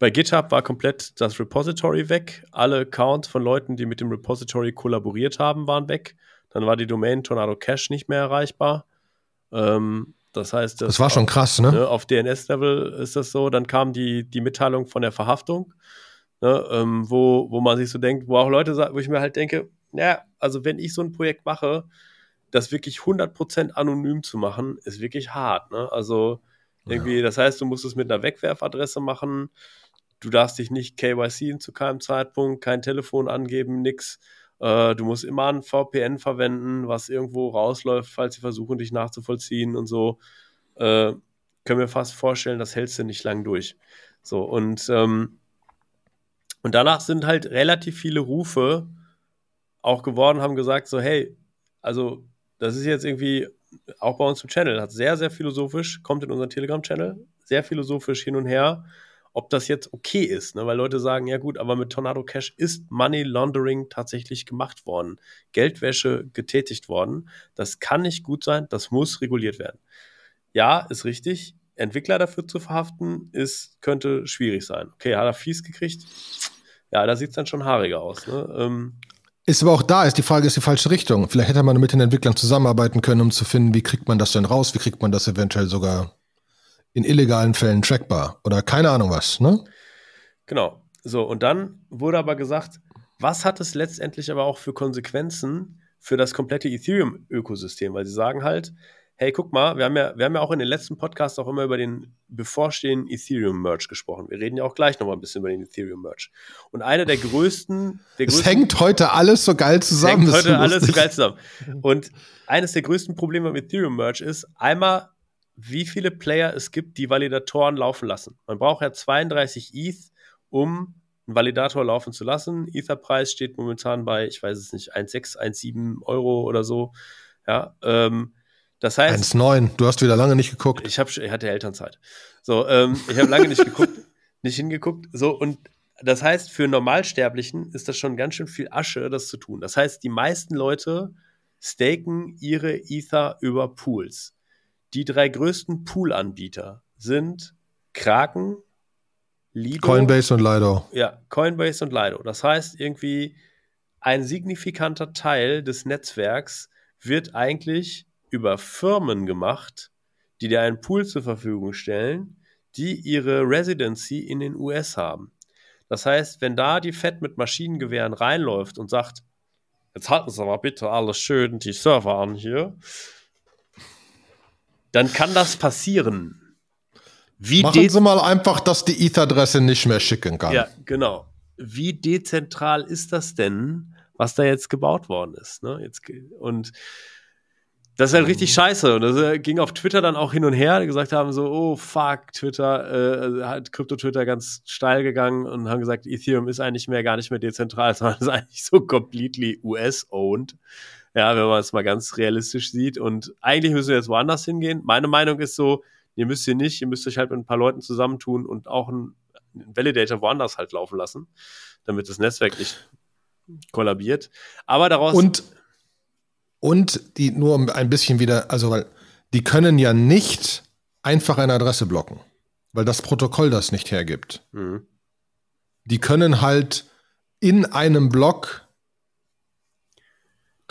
bei GitHub war komplett das Repository weg. Alle Accounts von Leuten, die mit dem Repository kollaboriert haben, waren weg. Dann war die Domain Tornado Cache nicht mehr erreichbar. Ähm, das heißt, das, das war schon krass, ne? ne auf DNS-Level ist das so. Dann kam die, die Mitteilung von der Verhaftung, ne, ähm, wo, wo man sich so denkt, wo auch Leute sagen, wo ich mir halt denke, ja, also wenn ich so ein Projekt mache, das wirklich 100% anonym zu machen, ist wirklich hart. Ne? Also irgendwie, ja. das heißt, du musst es mit einer Wegwerfadresse machen. Du darfst dich nicht KYC zu keinem Zeitpunkt, kein Telefon angeben, nix. Äh, du musst immer ein VPN verwenden, was irgendwo rausläuft, falls sie versuchen, dich nachzuvollziehen und so. Äh, können wir fast vorstellen, das hältst du nicht lang durch. So, und, ähm, und danach sind halt relativ viele Rufe auch geworden, haben gesagt, so, hey, also das ist jetzt irgendwie auch bei uns im Channel, hat sehr, sehr philosophisch, kommt in unseren Telegram-Channel, sehr philosophisch hin und her, ob das jetzt okay ist, ne? weil Leute sagen, ja gut, aber mit Tornado Cash ist Money Laundering tatsächlich gemacht worden, Geldwäsche getätigt worden. Das kann nicht gut sein, das muss reguliert werden. Ja, ist richtig. Entwickler dafür zu verhaften, ist, könnte schwierig sein. Okay, hat er fies gekriegt? Ja, da sieht es dann schon haariger aus. Ne? Ähm, ist aber auch da, ist die Frage, ist die falsche Richtung. Vielleicht hätte man mit den Entwicklern zusammenarbeiten können, um zu finden, wie kriegt man das denn raus, wie kriegt man das eventuell sogar in illegalen Fällen trackbar oder keine Ahnung was, ne? Genau. So, und dann wurde aber gesagt, was hat es letztendlich aber auch für Konsequenzen für das komplette Ethereum-Ökosystem? Weil sie sagen halt, hey, guck mal, wir haben, ja, wir haben ja auch in den letzten Podcasts auch immer über den bevorstehenden Ethereum-Merch gesprochen. Wir reden ja auch gleich nochmal ein bisschen über den Ethereum-Merch. Und einer der größten, der es hängt heute alles so geil zusammen. Es hängt heute alles so geil zusammen. Und eines der größten Probleme mit Ethereum-Merch ist einmal, wie viele Player es gibt, die Validatoren laufen lassen. Man braucht ja 32 ETH, um einen Validator laufen zu lassen. Ether-Preis steht momentan bei, ich weiß es nicht, 1,6, 1,7 Euro oder so. Ja, ähm, das heißt. 1,9, du hast wieder lange nicht geguckt. Ich, hab, ich hatte Elternzeit. So, ähm, ich habe lange nicht geguckt, nicht hingeguckt. So, und das heißt, für Normalsterblichen ist das schon ganz schön viel Asche, das zu tun. Das heißt, die meisten Leute staken ihre Ether über Pools. Die drei größten Pool-Anbieter sind Kraken, Lido. Coinbase und Lido. Ja, Coinbase und Lido. Das heißt, irgendwie ein signifikanter Teil des Netzwerks wird eigentlich über Firmen gemacht, die dir einen Pool zur Verfügung stellen, die ihre Residency in den US haben. Das heißt, wenn da die Fed mit Maschinengewehren reinläuft und sagt, jetzt halten Sie aber bitte alles schön die Server an hier, dann kann das passieren. Wie Machen Sie mal einfach, dass die ETH-Adresse nicht mehr schicken kann. Ja, genau. Wie dezentral ist das denn, was da jetzt gebaut worden ist? Ne? Jetzt, und das ist halt richtig mhm. scheiße. Und das äh, ging auf Twitter dann auch hin und her, die gesagt haben so, oh fuck, Twitter, äh, hat Krypto-Twitter ganz steil gegangen und haben gesagt, Ethereum ist eigentlich mehr gar nicht mehr dezentral, sondern ist eigentlich so completely US-owned. Ja, wenn man es mal ganz realistisch sieht. Und eigentlich müssen wir jetzt woanders hingehen. Meine Meinung ist so, ihr müsst hier nicht, ihr müsst euch halt mit ein paar Leuten zusammentun und auch einen Validator woanders halt laufen lassen, damit das Netzwerk nicht kollabiert. Aber daraus. Und und die nur ein bisschen wieder, also weil die können ja nicht einfach eine Adresse blocken, weil das Protokoll das nicht hergibt. Mhm. Die können halt in einem Block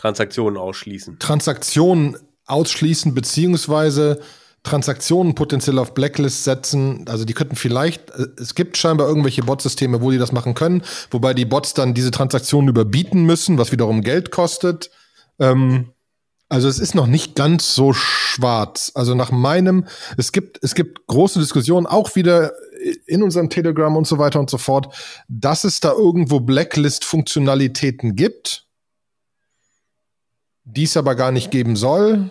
Transaktionen ausschließen. Transaktionen ausschließen, beziehungsweise Transaktionen potenziell auf Blacklist setzen. Also die könnten vielleicht, äh, es gibt scheinbar irgendwelche Bot-Systeme, wo die das machen können, wobei die Bots dann diese Transaktionen überbieten müssen, was wiederum Geld kostet. Ähm, also es ist noch nicht ganz so schwarz. Also nach meinem, es gibt, es gibt große Diskussionen, auch wieder in unserem Telegram und so weiter und so fort, dass es da irgendwo Blacklist-Funktionalitäten gibt, die es aber gar nicht geben soll.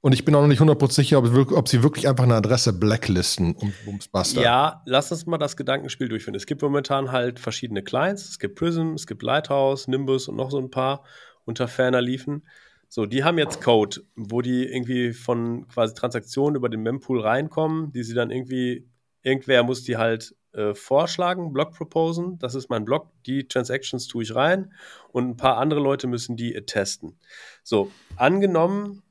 Und ich bin auch noch nicht 100% sicher, ob, ob, sie wirklich einfach eine Adresse blacklisten und Bumsbuster. Ja, lass uns mal das Gedankenspiel durchführen. Es gibt momentan halt verschiedene Clients. Es gibt Prism, es gibt Lighthouse, Nimbus und noch so ein paar unter ferner liefen. So, die haben jetzt Code, wo die irgendwie von quasi Transaktionen über den Mempool reinkommen, die sie dann irgendwie, irgendwer muss die halt äh, vorschlagen, Block proposen. Das ist mein Block, die Transactions tue ich rein und ein paar andere Leute müssen die testen. So, angenommen,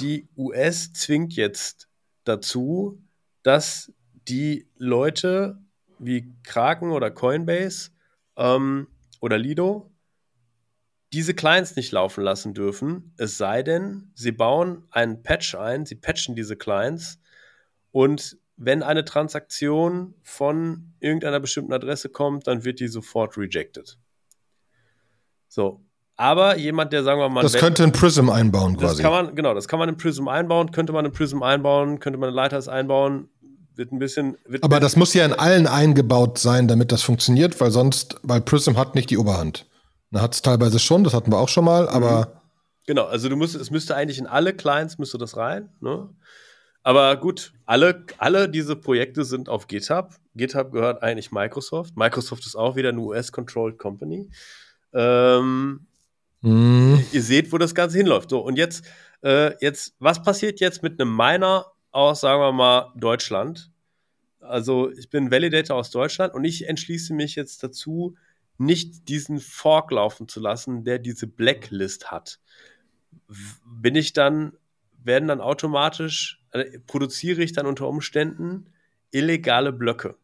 die US zwingt jetzt dazu, dass die Leute wie Kraken oder Coinbase ähm, oder Lido diese Clients nicht laufen lassen dürfen, es sei denn, sie bauen einen Patch ein, sie patchen diese Clients und wenn eine Transaktion von irgendeiner bestimmten Adresse kommt, dann wird die sofort rejected. So, Aber jemand, der sagen wir mal. Das könnte ein Prism einbauen das quasi. Kann man, genau, das kann man in Prism einbauen, könnte man in Prism einbauen, könnte man in Lighthouse einbauen. Wird ein bisschen. Wird Aber das muss ja in allen eingebaut sein, damit das funktioniert, weil sonst, weil Prism hat nicht die Oberhand. Da hat es teilweise schon, das hatten wir auch schon mal, aber. Genau, also du musst, es müsste eigentlich in alle Clients müsste das rein, ne? Aber gut, alle, alle diese Projekte sind auf GitHub. GitHub gehört eigentlich Microsoft. Microsoft ist auch wieder eine US-controlled Company. Ähm, Mm. ihr seht, wo das Ganze hinläuft. So, und jetzt, äh, jetzt, was passiert jetzt mit einem Miner aus, sagen wir mal, Deutschland? Also, ich bin Validator aus Deutschland und ich entschließe mich jetzt dazu, nicht diesen Fork laufen zu lassen, der diese Blacklist hat. Bin ich dann, werden dann automatisch, äh, produziere ich dann unter Umständen illegale Blöcke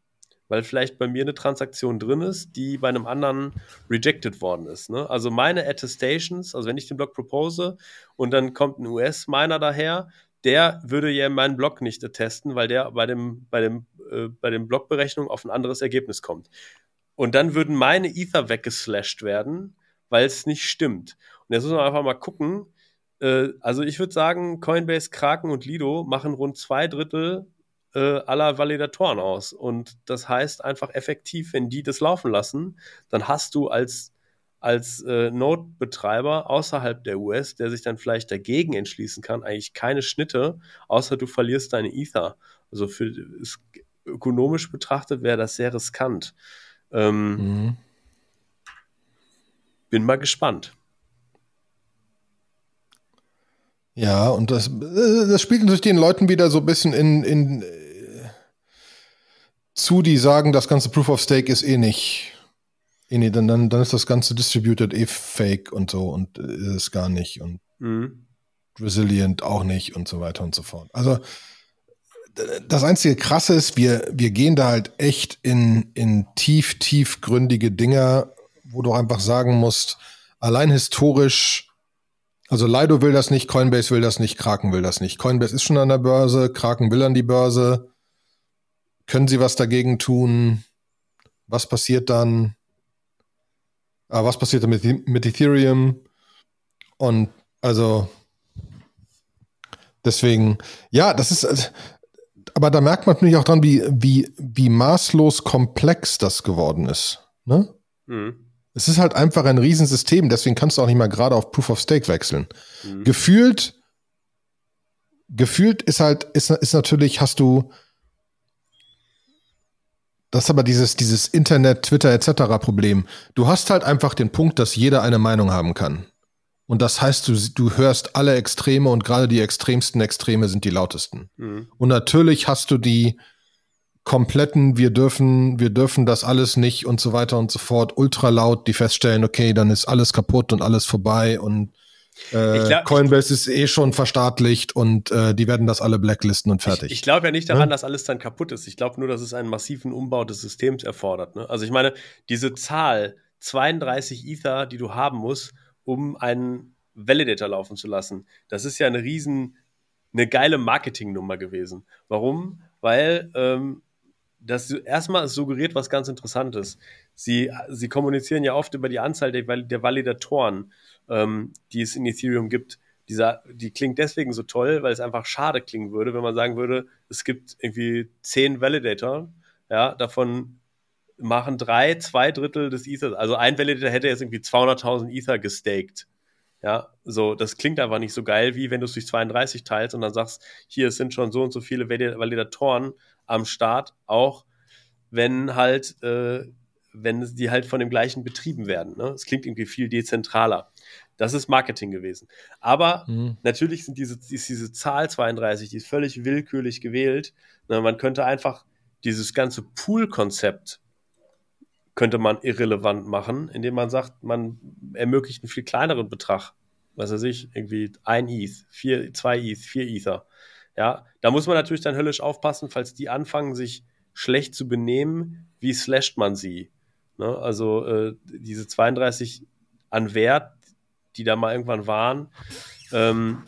weil vielleicht bei mir eine Transaktion drin ist, die bei einem anderen rejected worden ist. Ne? Also meine Attestations, also wenn ich den Block propose und dann kommt ein US-Miner daher, der würde ja meinen Block nicht attesten, weil der bei dem, bei dem, äh, bei dem Blockberechnung auf ein anderes Ergebnis kommt. Und dann würden meine Ether weggeslashed werden, weil es nicht stimmt. Und jetzt muss man einfach mal gucken. Äh, also ich würde sagen, Coinbase, Kraken und Lido machen rund zwei Drittel äh, aller Validatoren aus. Und das heißt einfach effektiv, wenn die das laufen lassen, dann hast du als, als äh, Node-Betreiber außerhalb der US, der sich dann vielleicht dagegen entschließen kann, eigentlich keine Schnitte, außer du verlierst deine Ether. Also für ist, ökonomisch betrachtet wäre das sehr riskant. Ähm, Mhm. Bin mal gespannt. Ja, und das, das spielt natürlich den Leuten wieder so ein bisschen in, in äh, zu, die sagen, das ganze Proof of Stake ist eh nicht. Eh nicht dann, dann, dann ist das ganze Distributed eh fake und so und äh, ist es gar nicht und Mhm. resilient auch nicht und so weiter und so fort. Also das einzige Krasse ist, wir, wir gehen da halt echt in, in tief, tiefgründige Dinger, wo du einfach sagen musst, allein historisch, also Lido will das nicht, Coinbase will das nicht, Kraken will das nicht. Coinbase ist schon an der Börse, Kraken will an die Börse. Können sie was dagegen tun? Was passiert dann? Ah, was passiert dann mit, mit Ethereum? Und also deswegen, ja, das ist, aber da merkt man natürlich auch dran, wie, wie, wie maßlos komplex das geworden ist. Ne? Mhm. Es ist halt einfach ein Riesensystem, deswegen kannst du auch nicht mal gerade auf Proof of Stake wechseln. Mhm. Gefühlt, gefühlt ist halt, ist, ist natürlich, hast du, das ist aber dieses, dieses Internet, Twitter etc. Problem. Du hast halt einfach den Punkt, dass jeder eine Meinung haben kann. Und das heißt, du, du hörst alle Extreme und gerade die extremsten Extreme sind die lautesten. Mhm. Und natürlich hast du die kompletten, wir dürfen, wir dürfen das alles nicht und so weiter und so fort, ultra laut, die feststellen, okay, dann ist alles kaputt und alles vorbei und äh, glaub- Coinbase ist eh schon verstaatlicht und äh, die werden das alle blacklisten und fertig. Ich, ich glaube ja nicht daran, Ja? dass alles dann kaputt ist. Ich glaube nur, dass es einen massiven Umbau des Systems erfordert. Ne? Also ich meine, diese Zahl 32 Ether, die du haben musst, um einen Validator laufen zu lassen, das ist ja eine riesen, eine geile Marketingnummer gewesen. Warum? Weil ähm, das erstmal suggeriert was ganz Interessantes. Sie, sie kommunizieren ja oft über die Anzahl der, der Validatoren, ähm, die es in Ethereum gibt. Dieser, die klingt deswegen so toll, weil es einfach schade klingen würde, wenn man sagen würde, es gibt irgendwie zehn Validator, ja, davon machen drei, zwei Drittel des Ethers, also ein Validator hätte jetzt irgendwie 200.000 Ether gestaked. Ja, so, das klingt einfach nicht so geil, wie wenn du es durch 32 teilst und dann sagst, hier, es sind schon so und so viele Valid- Validatoren am Start, auch wenn halt, äh, wenn die halt von dem gleichen betrieben werden. Ne? Es klingt irgendwie viel dezentraler. Das ist Marketing gewesen. Aber Mhm. natürlich sind diese, ist diese Zahl 32, die ist völlig willkürlich gewählt. Na, man könnte einfach dieses ganze Pool-Konzept könnte man irrelevant machen, indem man sagt, man ermöglicht einen viel kleineren Betrag. Was weiß ich, irgendwie ein ETH, vier, zwei ETH, vier Ether. Ja, da muss man natürlich dann höllisch aufpassen, falls die anfangen, sich schlecht zu benehmen, wie slasht man sie? Ne? Also äh, diese 32 an Wert, die da mal irgendwann waren, ähm,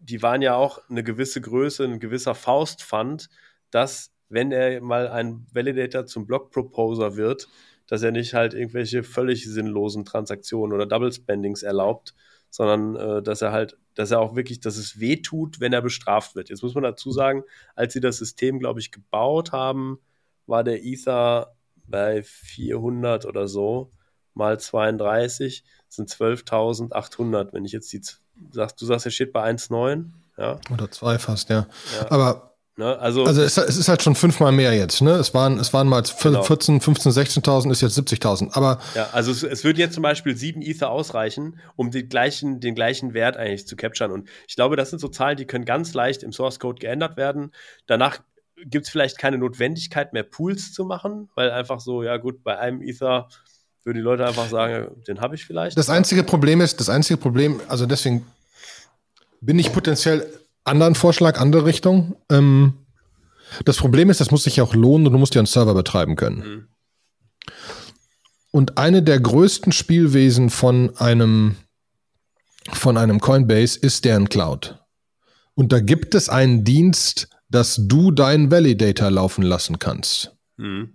die waren ja auch eine gewisse Größe, ein gewisser Faustpfand, dass, wenn er mal ein Validator zum Block-Proposer wird, dass er nicht halt irgendwelche völlig sinnlosen Transaktionen oder Double Spendings erlaubt, sondern äh, dass er halt, dass er auch wirklich, dass es weh tut, wenn er bestraft wird. Jetzt muss man dazu sagen, als sie das System, glaube ich, gebaut haben, war der Ether bei 400 oder so mal 32 sind 12.800. Wenn ich jetzt die, sagst, du sagst, er steht bei 1,9, ja. Oder zwei fast, ja. ja. Aber Ne? Also, also es, es, ist halt schon fünfmal mehr jetzt. Ne? Es, waren, es waren mal 14, genau. 15, 16.000, ist jetzt 70.000. Aber ja, also es, es würde jetzt zum Beispiel sieben Ether ausreichen, um den gleichen, den gleichen Wert eigentlich zu capturen. Und ich glaube, das sind so Zahlen, die können ganz leicht im Source Code geändert werden. Danach gibt es vielleicht keine Notwendigkeit mehr, Pools zu machen, weil einfach so, ja gut, bei einem Ether würden die Leute einfach sagen, den habe ich vielleicht. Das einzige Problem ist, das einzige Problem, also deswegen bin ich potenziell anderen Vorschlag, andere Richtung. Ähm, das Problem ist, das muss sich ja auch lohnen und du musst ja einen Server betreiben können. Mhm. Und eine der größten Spielwesen von einem, von einem Coinbase ist deren Cloud. Und da gibt es einen Dienst, dass du deinen Validator laufen lassen kannst. Mhm.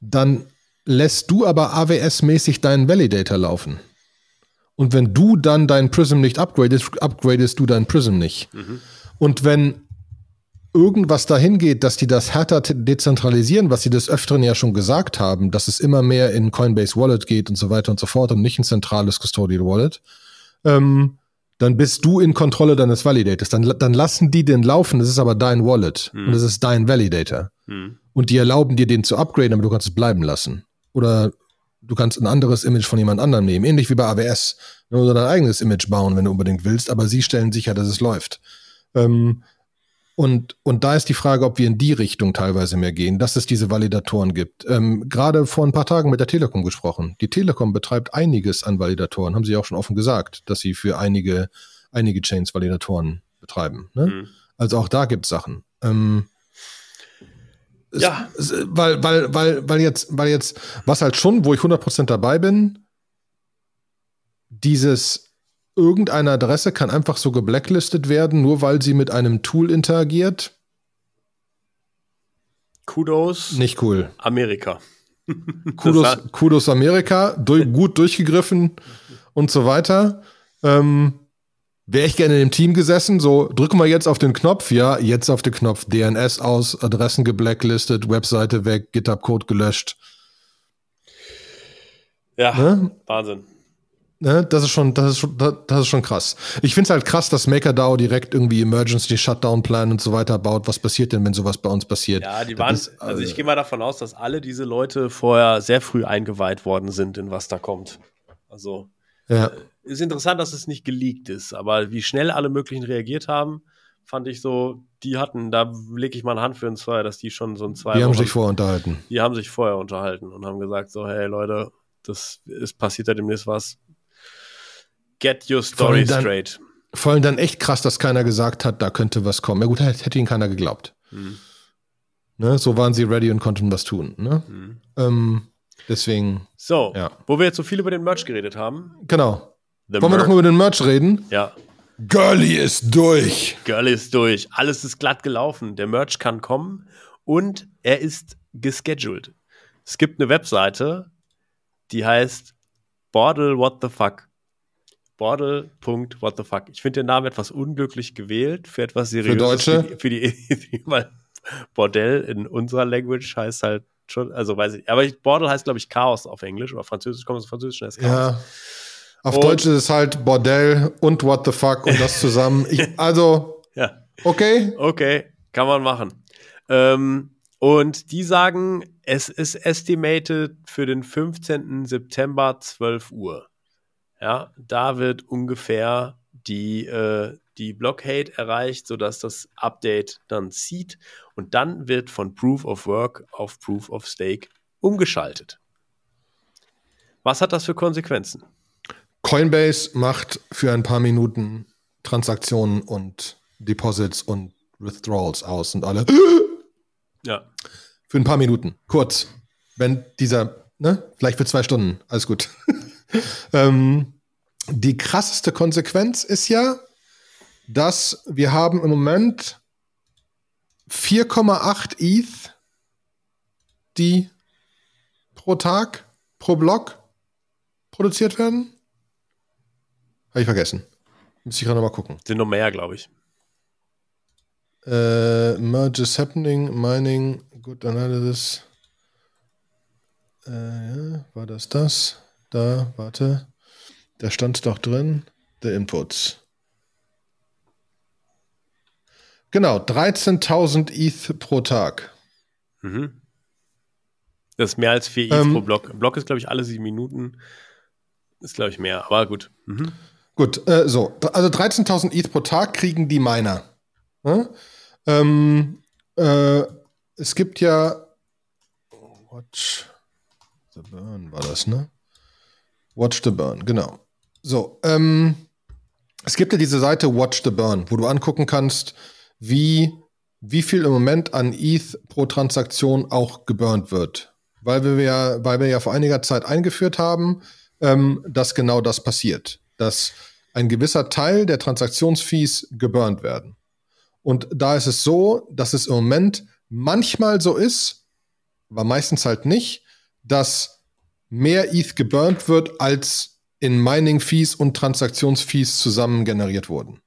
Dann lässt du aber AWS-mäßig deinen Validator laufen. Und wenn du dann dein Prism nicht upgradest, upgradest du dein Prism nicht. Mhm. Und wenn irgendwas dahin geht, dass die das härter dezentralisieren, was sie des Öfteren ja schon gesagt haben, dass es immer mehr in Coinbase Wallet geht und so weiter und so fort und nicht ein zentrales Custodial Wallet, ähm, dann bist du in Kontrolle deines Validators. Dann, dann lassen die den laufen, das ist aber dein Wallet mhm. und das ist dein Validator. Mhm. Und die erlauben dir, den zu upgraden, aber du kannst es bleiben lassen. Oder du kannst ein anderes Image von jemand anderem nehmen, ähnlich wie bei AWS. Oder dein eigenes Image bauen, wenn du unbedingt willst, aber sie stellen sicher, dass es läuft. Ähm, und, und da ist die Frage, ob wir in die Richtung teilweise mehr gehen, dass es diese Validatoren gibt. Ähm, Gerade vor ein paar Tagen mit der Telekom gesprochen. Die Telekom betreibt einiges an Validatoren, haben sie auch schon offen gesagt, dass sie für einige, einige Chains Validatoren betreiben. Ne? Mhm. Also auch da gibt es Sachen. Ähm, ja. Es, weil, weil, weil, weil jetzt, weil jetzt, was halt schon, wo ich 100% dabei bin, dieses irgendeine Adresse kann einfach so geblacklistet werden, nur weil sie mit einem Tool interagiert. Kudos. Nicht cool. Amerika. Kudos, Kudos Amerika, durch, gut durchgegriffen und so weiter. Ähm, Wäre ich gerne in dem Team gesessen, so drücken wir jetzt auf den Knopf, ja, jetzt auf den Knopf, DNS aus, Adressen geblacklistet, Webseite weg, GitHub-Code gelöscht. Ja, ne? Wahnsinn. Ne? Das ist schon, das ist schon, das ist schon krass. Ich finde es halt krass, dass MakerDAO direkt irgendwie Emergency Shutdown Plan und so weiter baut. Was passiert denn, wenn sowas bei uns passiert? Ja, die waren, ist, also, also ich gehe mal davon aus, dass alle diese Leute vorher sehr früh eingeweiht worden sind, in was da kommt. Also ja. Ist interessant, dass es nicht geleakt ist, aber wie schnell alle möglichen reagiert haben, fand ich so, die hatten, da lege ich mal eine Hand für ins Feuer, dass die schon so ein zwei. Die haben sich vorher unterhalten. Die haben sich vorher unterhalten und haben gesagt, so, hey Leute, das ist passiert da demnächst was. Get your story dann, straight. Vor allem dann echt krass, dass keiner gesagt hat, da könnte was kommen. Ja gut, hätte ihnen keiner geglaubt. Mhm. Ne, so waren sie ready und konnten was tun. Ne? Mhm. Ähm, deswegen. So, ja. wo wir jetzt so viel über den Merch geredet haben. Genau. The Wollen wir doch mal über den Merch reden? Ja. Girlie ist durch. Girlie ist durch. Alles ist glatt gelaufen. Der Merch kann kommen und er ist gescheduled. Es gibt eine Webseite, die heißt Bordel What the Fuck. Bordel.what the fuck. Ich finde den Namen etwas unglücklich gewählt für etwas seriöses. Für Deutsche? Für die, für die weil Bordell in unserer Language heißt halt schon, also weiß ich, aber Bordel heißt glaube ich Chaos auf Englisch oder Französisch, kommt aus Französisch heißt Chaos. Ja. Auf und, Deutsch ist es halt Bordell und What the fuck und das zusammen. Ich, also, ja. okay. Okay, kann man machen. Ähm, und die sagen, es ist estimated für den 15. September 12 Uhr. Ja, da wird ungefähr die, äh, die Blockade erreicht, sodass das Update dann zieht und dann wird von Proof of Work auf Proof of Stake umgeschaltet. Was hat das für Konsequenzen? Coinbase macht für ein paar Minuten Transaktionen und Deposits und Withdrawals aus und alle. Ja. Für ein paar Minuten. Kurz. Wenn dieser, ne, vielleicht für zwei Stunden. Alles gut. ähm, die krasseste Konsequenz ist ja, dass wir haben im Moment 4,8 ETH, die pro Tag, pro Block produziert werden? Habe ich vergessen. Muss ich gerade mal gucken. Sind noch mehr, glaube ich. Äh, merges happening, mining, good analysis. Äh, ja, war das das? Da, warte. Da stand doch drin. The Inputs. Genau, 13.000 ETH pro Tag. Mhm. Das ist mehr als 4 ETH ähm, pro Block. Block ist, glaube ich, alle sieben Minuten. Ist, glaube ich, mehr, aber gut. Mhm. Gut, äh, so. Also 13.000 ETH pro Tag kriegen die Miner. Hm? Ähm, äh, es gibt ja. Watch the Burn war das, ne? Watch the Burn, genau. So, ähm, es gibt ja diese Seite Watch the Burn, wo du angucken kannst, wie, wie viel im Moment an ETH pro Transaktion auch geburnt wird. Weil wir ja, weil wir ja vor einiger Zeit eingeführt haben, ähm, dass genau das passiert. Dass ein gewisser Teil der Transaktionsfees geburnt werden. Und da ist es so, dass es im Moment manchmal so ist, aber meistens halt nicht, dass mehr ETH geburnt wird, als in Mining-Fees und Transaktionsfees zusammen generiert wurden.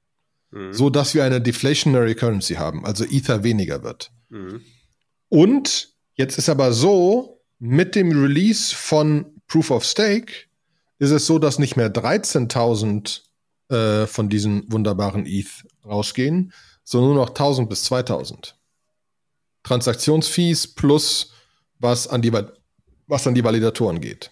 Mhm. So dass wir eine Deflationary Currency haben, also Ether weniger wird. Mhm. Und jetzt ist aber so, mit dem Release von Proof of Stake ist es so, dass nicht mehr 13.000 äh, von diesen wunderbaren ETH rausgehen, sondern nur noch 1000 bis 2000. Transaktionsfees plus was an die, was an die Validatoren geht.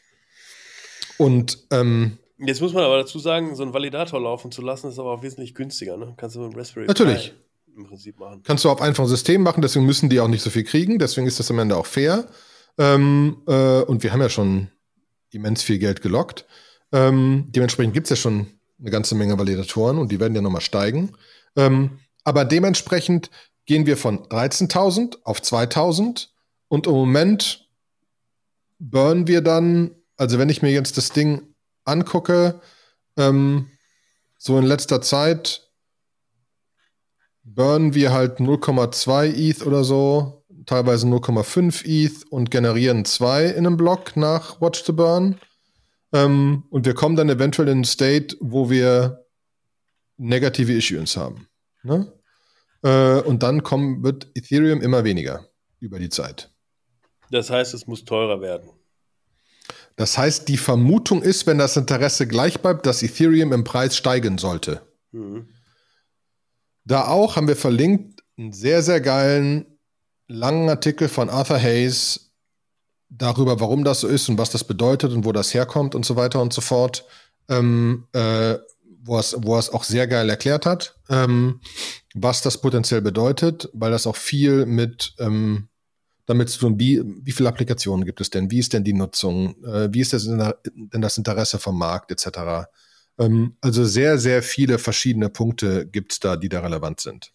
Und ähm, jetzt muss man aber dazu sagen, so einen Validator laufen zu lassen, ist aber auch wesentlich günstiger. Ne? Kannst du mit Raspberry Natürlich. Pi im Prinzip machen. Kannst du auf einfachen System machen, deswegen müssen die auch nicht so viel kriegen. Deswegen ist das am Ende auch fair. Ähm, äh, und wir haben ja schon immens viel Geld gelockt. Ähm, dementsprechend gibt es ja schon eine ganze Menge Validatoren und die werden ja nochmal steigen. Ähm, aber dementsprechend gehen wir von 13.000 auf 2.000 und im Moment burnen wir dann also wenn ich mir jetzt das Ding angucke, ähm, so in letzter Zeit burnen wir halt 0,2 ETH oder so, teilweise 0,5 ETH und generieren 2 in einem Block nach Watch the Burn. Ähm, und wir kommen dann eventuell in einen State, wo wir negative Issuance haben. Ne? Äh, und dann kommen, wird Ethereum immer weniger über die Zeit. Das heißt, es muss teurer werden. Das heißt, die Vermutung ist, wenn das Interesse gleich bleibt, dass Ethereum im Preis steigen sollte. Mhm. Da auch haben wir verlinkt einen sehr, sehr geilen, langen Artikel von Arthur Hayes darüber, warum das so ist und was das bedeutet und wo das herkommt und so weiter und so fort. Ähm, äh, wo es, wo es auch sehr geil erklärt hat, ähm, was das potenziell bedeutet, weil das auch viel mit ähm, damit zu tun, wie, wie viele Applikationen gibt es denn, wie ist denn die Nutzung, äh, wie ist das denn das Interesse vom Markt etc. Ähm, also sehr, sehr viele verschiedene Punkte gibt es da, die da relevant sind.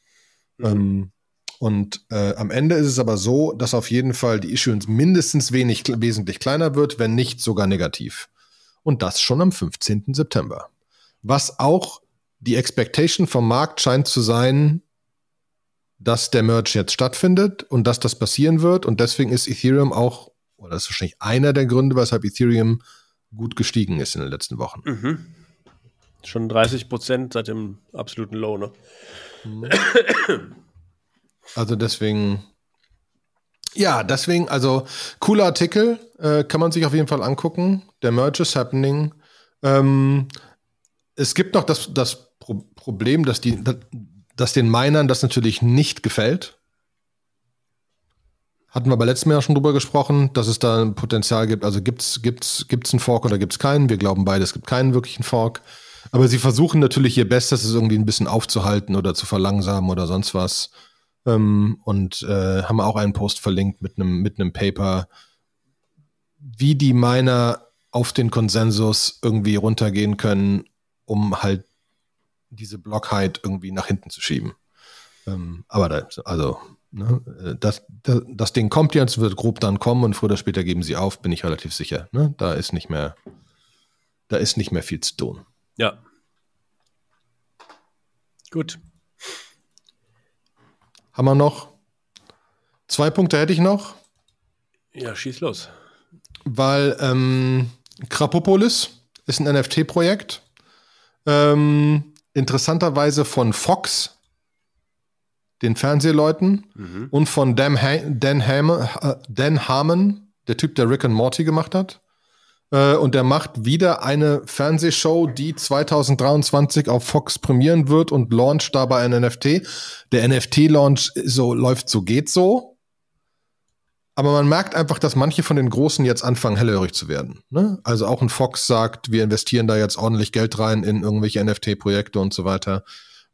Mhm. Und äh, am Ende ist es aber so, dass auf jeden Fall die Issuance mindestens wenig, wesentlich kleiner wird, wenn nicht sogar negativ. Und das schon am 15. September. Was auch die Expectation vom Markt scheint zu sein, dass der Merge jetzt stattfindet und dass das passieren wird. Und deswegen ist Ethereum auch, oder das ist wahrscheinlich einer der Gründe, weshalb Ethereum gut gestiegen ist in den letzten Wochen. Mhm. Schon 30 Prozent seit dem absoluten Low, ne? Mhm. Also deswegen, ja, deswegen, also cooler Artikel, äh, kann man sich auf jeden Fall angucken. Der Merge is happening. Ähm, es gibt noch das, das Pro Problem, dass die, dass den Minern das natürlich nicht gefällt. Hatten wir bei letztem Jahr schon drüber gesprochen, dass es da ein Potenzial gibt. Also gibt's gibt's gibt's einen Fork oder gibt's keinen? Wir glauben beide, es gibt keinen wirklichen Fork. Aber sie versuchen natürlich ihr Bestes, es irgendwie ein bisschen aufzuhalten oder zu verlangsamen oder sonst was. Ähm, und äh, haben auch einen Post verlinkt mit einem mit einem Paper, wie die Miner auf den Konsensus irgendwie runtergehen können, um halt diese Blockheit irgendwie nach hinten zu schieben. Ähm, aber da, also, ne, äh, das, das, das, Ding kommt jetzt, wird grob dann kommen und früher oder später geben sie auf, bin ich relativ sicher. Ne? Da ist nicht mehr, da ist nicht mehr viel zu tun. Ja. Gut. Haben wir noch? Zwei Punkte hätte ich noch. Ja, schieß los. weil ähm, Krapopolis ist ein NFT-Projekt. Ähm, interessanterweise von Fox, den Fernsehleuten, mhm. und von Dan, ha Dan, Ham äh, Dan Harmon, der Typ, der Rick and Morty gemacht hat. Äh, und der macht wieder eine Fernsehshow, die 2023 auf Fox premieren wird und launcht dabei ein NFT. Der NFT-Launch so läuft so geht so. Aber man merkt einfach, dass manche von den Großen jetzt anfangen, hellhörig zu werden. Ne? Also auch ein Fox sagt, wir investieren da jetzt ordentlich Geld rein in irgendwelche NFT-Projekte und so weiter.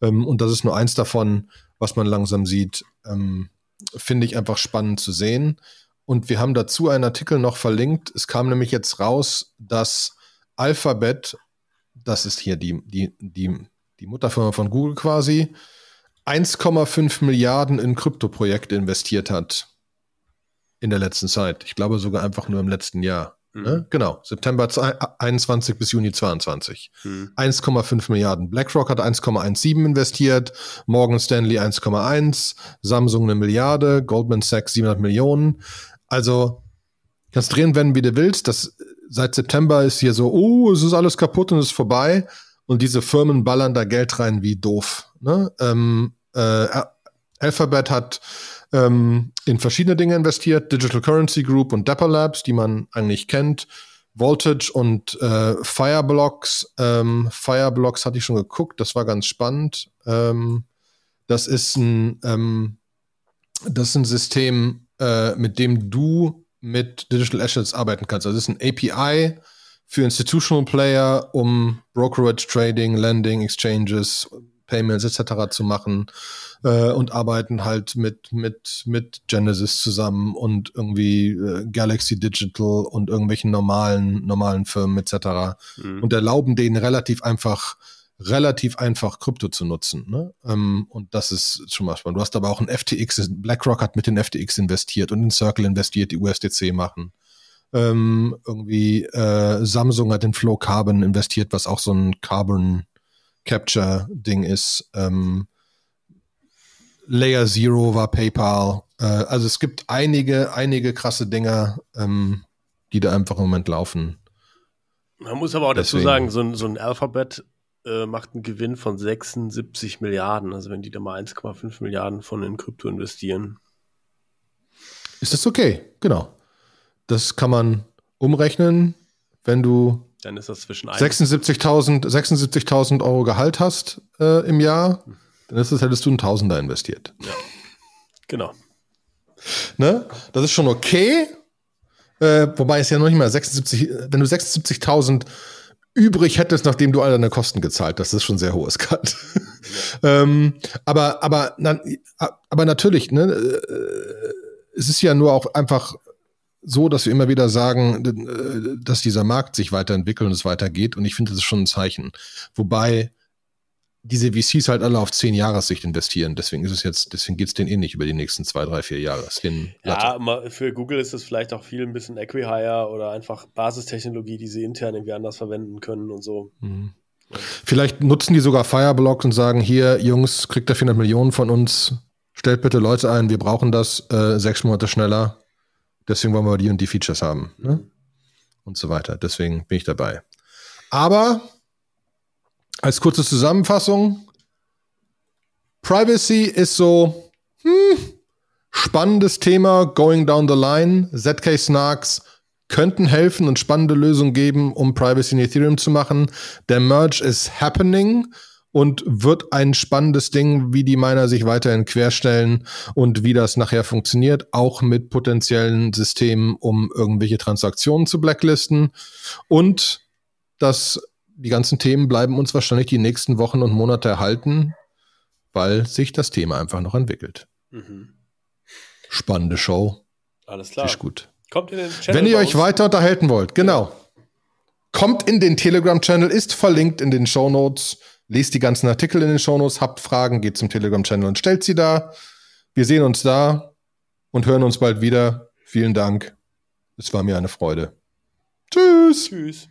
Ähm, und das ist nur eins davon, was man langsam sieht. Ähm, Finde ich einfach spannend zu sehen. Und wir haben dazu einen Artikel noch verlinkt. Es kam nämlich jetzt raus, dass Alphabet, das ist hier die, die, die, die Mutterfirma von Google quasi, 1,5 Milliarden in Kryptoprojekte investiert hat in der letzten Zeit. Ich glaube sogar einfach nur im letzten Jahr. Mhm. Ne? Genau, September 21 bis Juni 22. Mhm. 1,5 Milliarden. BlackRock hat 1,17 investiert, Morgan Stanley 1,1, Samsung eine Milliarde, Goldman Sachs 700 Millionen. Also kannst drehen, wenn wie du willst. Das, seit September ist hier so, oh, es ist alles kaputt und es ist vorbei. Und diese Firmen ballern da Geld rein wie doof. Ne? Ähm, äh, Alphabet hat ähm, in verschiedene Dinge investiert, Digital Currency Group und Dapper Labs, die man eigentlich kennt, Voltage und äh, Fireblocks. Ähm, Fireblocks hatte ich schon geguckt, das war ganz spannend. Ähm, das ist ein, ähm, das ist ein System, äh, mit dem du mit Digital Assets arbeiten kannst. Also es ist ein API für Institutional Player, um Brokerage, Trading, Lending, Exchanges, Payments etc. zu machen äh, und arbeiten halt mit, mit, mit Genesis zusammen und irgendwie äh, Galaxy Digital und irgendwelchen normalen, normalen Firmen etc. Mhm. und erlauben denen relativ einfach relativ einfach Krypto zu nutzen. Ne? Ähm, und das ist schon mal spannend. Du hast aber auch ein FTX, BlackRock hat mit den FTX investiert und in Circle investiert, die USDC machen. Ähm, irgendwie äh, Samsung hat in Flow Carbon investiert, was auch so ein Carbon Capture-Ding ist. Ähm, Layer Zero war PayPal. Äh, also es gibt einige, einige krasse Dinger, ähm, die da einfach im Moment laufen. Man muss aber auch Deswegen. dazu sagen, so ein, so ein Alphabet äh, macht einen Gewinn von 76 Milliarden. Also wenn die da mal 1,5 Milliarden von in Krypto investieren. Ist das okay? Genau. Das kann man umrechnen, wenn du dann ist das zwischen 76.000 76 Euro Gehalt hast äh, im Jahr, dann ist das, hättest du einen Tausender investiert. Ja. Genau. Ne? Das ist schon okay. Äh, wobei es ja noch nicht mal 76, wenn du 76.000 übrig hättest, nachdem du all deine Kosten gezahlt hast, das ist schon sehr hohes. Ja. ähm, aber, aber, na, aber natürlich, ne, äh, es ist ja nur auch einfach so, dass wir immer wieder sagen, äh, dass dieser Markt sich weiterentwickelt und es weitergeht. Und ich finde, das ist schon ein Zeichen. Wobei diese VCs halt alle auf zehn Jahressicht investieren. Deswegen ist es jetzt, deswegen geht es denen eh nicht über die nächsten zwei, drei, vier Jahre. Ja, für Google ist es vielleicht auch viel ein bisschen Equihire oder einfach Basistechnologie, die sie intern irgendwie anders verwenden können und so. Mhm. Vielleicht nutzen die sogar Fireblocks und sagen, hier, Jungs, kriegt ihr 400 Millionen von uns, stellt bitte Leute ein, wir brauchen das äh, sechs Monate schneller deswegen wollen wir die und die Features haben. Ne? Und so weiter. Deswegen bin ich dabei. Aber als kurze Zusammenfassung, Privacy ist so hm, spannendes Thema, going down the line. ZK Snarks könnten helfen und spannende Lösungen geben, um Privacy in Ethereum zu machen. Der Merge is happening und wird ein spannendes Ding, wie die Miner sich weiterhin querstellen und wie das nachher funktioniert, auch mit potenziellen Systemen, um irgendwelche Transaktionen zu blacklisten. Und dass die ganzen Themen bleiben uns wahrscheinlich die nächsten Wochen und Monate erhalten, weil sich das Thema einfach noch entwickelt. Mhm. Spannende Show. Alles klar. Ist gut. Kommt in den Channel Wenn ihr euch weiter unterhalten wollt, genau. Kommt in den Telegram-Channel, ist verlinkt in den Show Notes. Lest die ganzen Artikel in den Shownotes, habt Fragen, geht zum Telegram-Channel und stellt sie da. Wir sehen uns da und hören uns bald wieder. Vielen Dank. Es war mir eine Freude. Tschüss. Tschüss.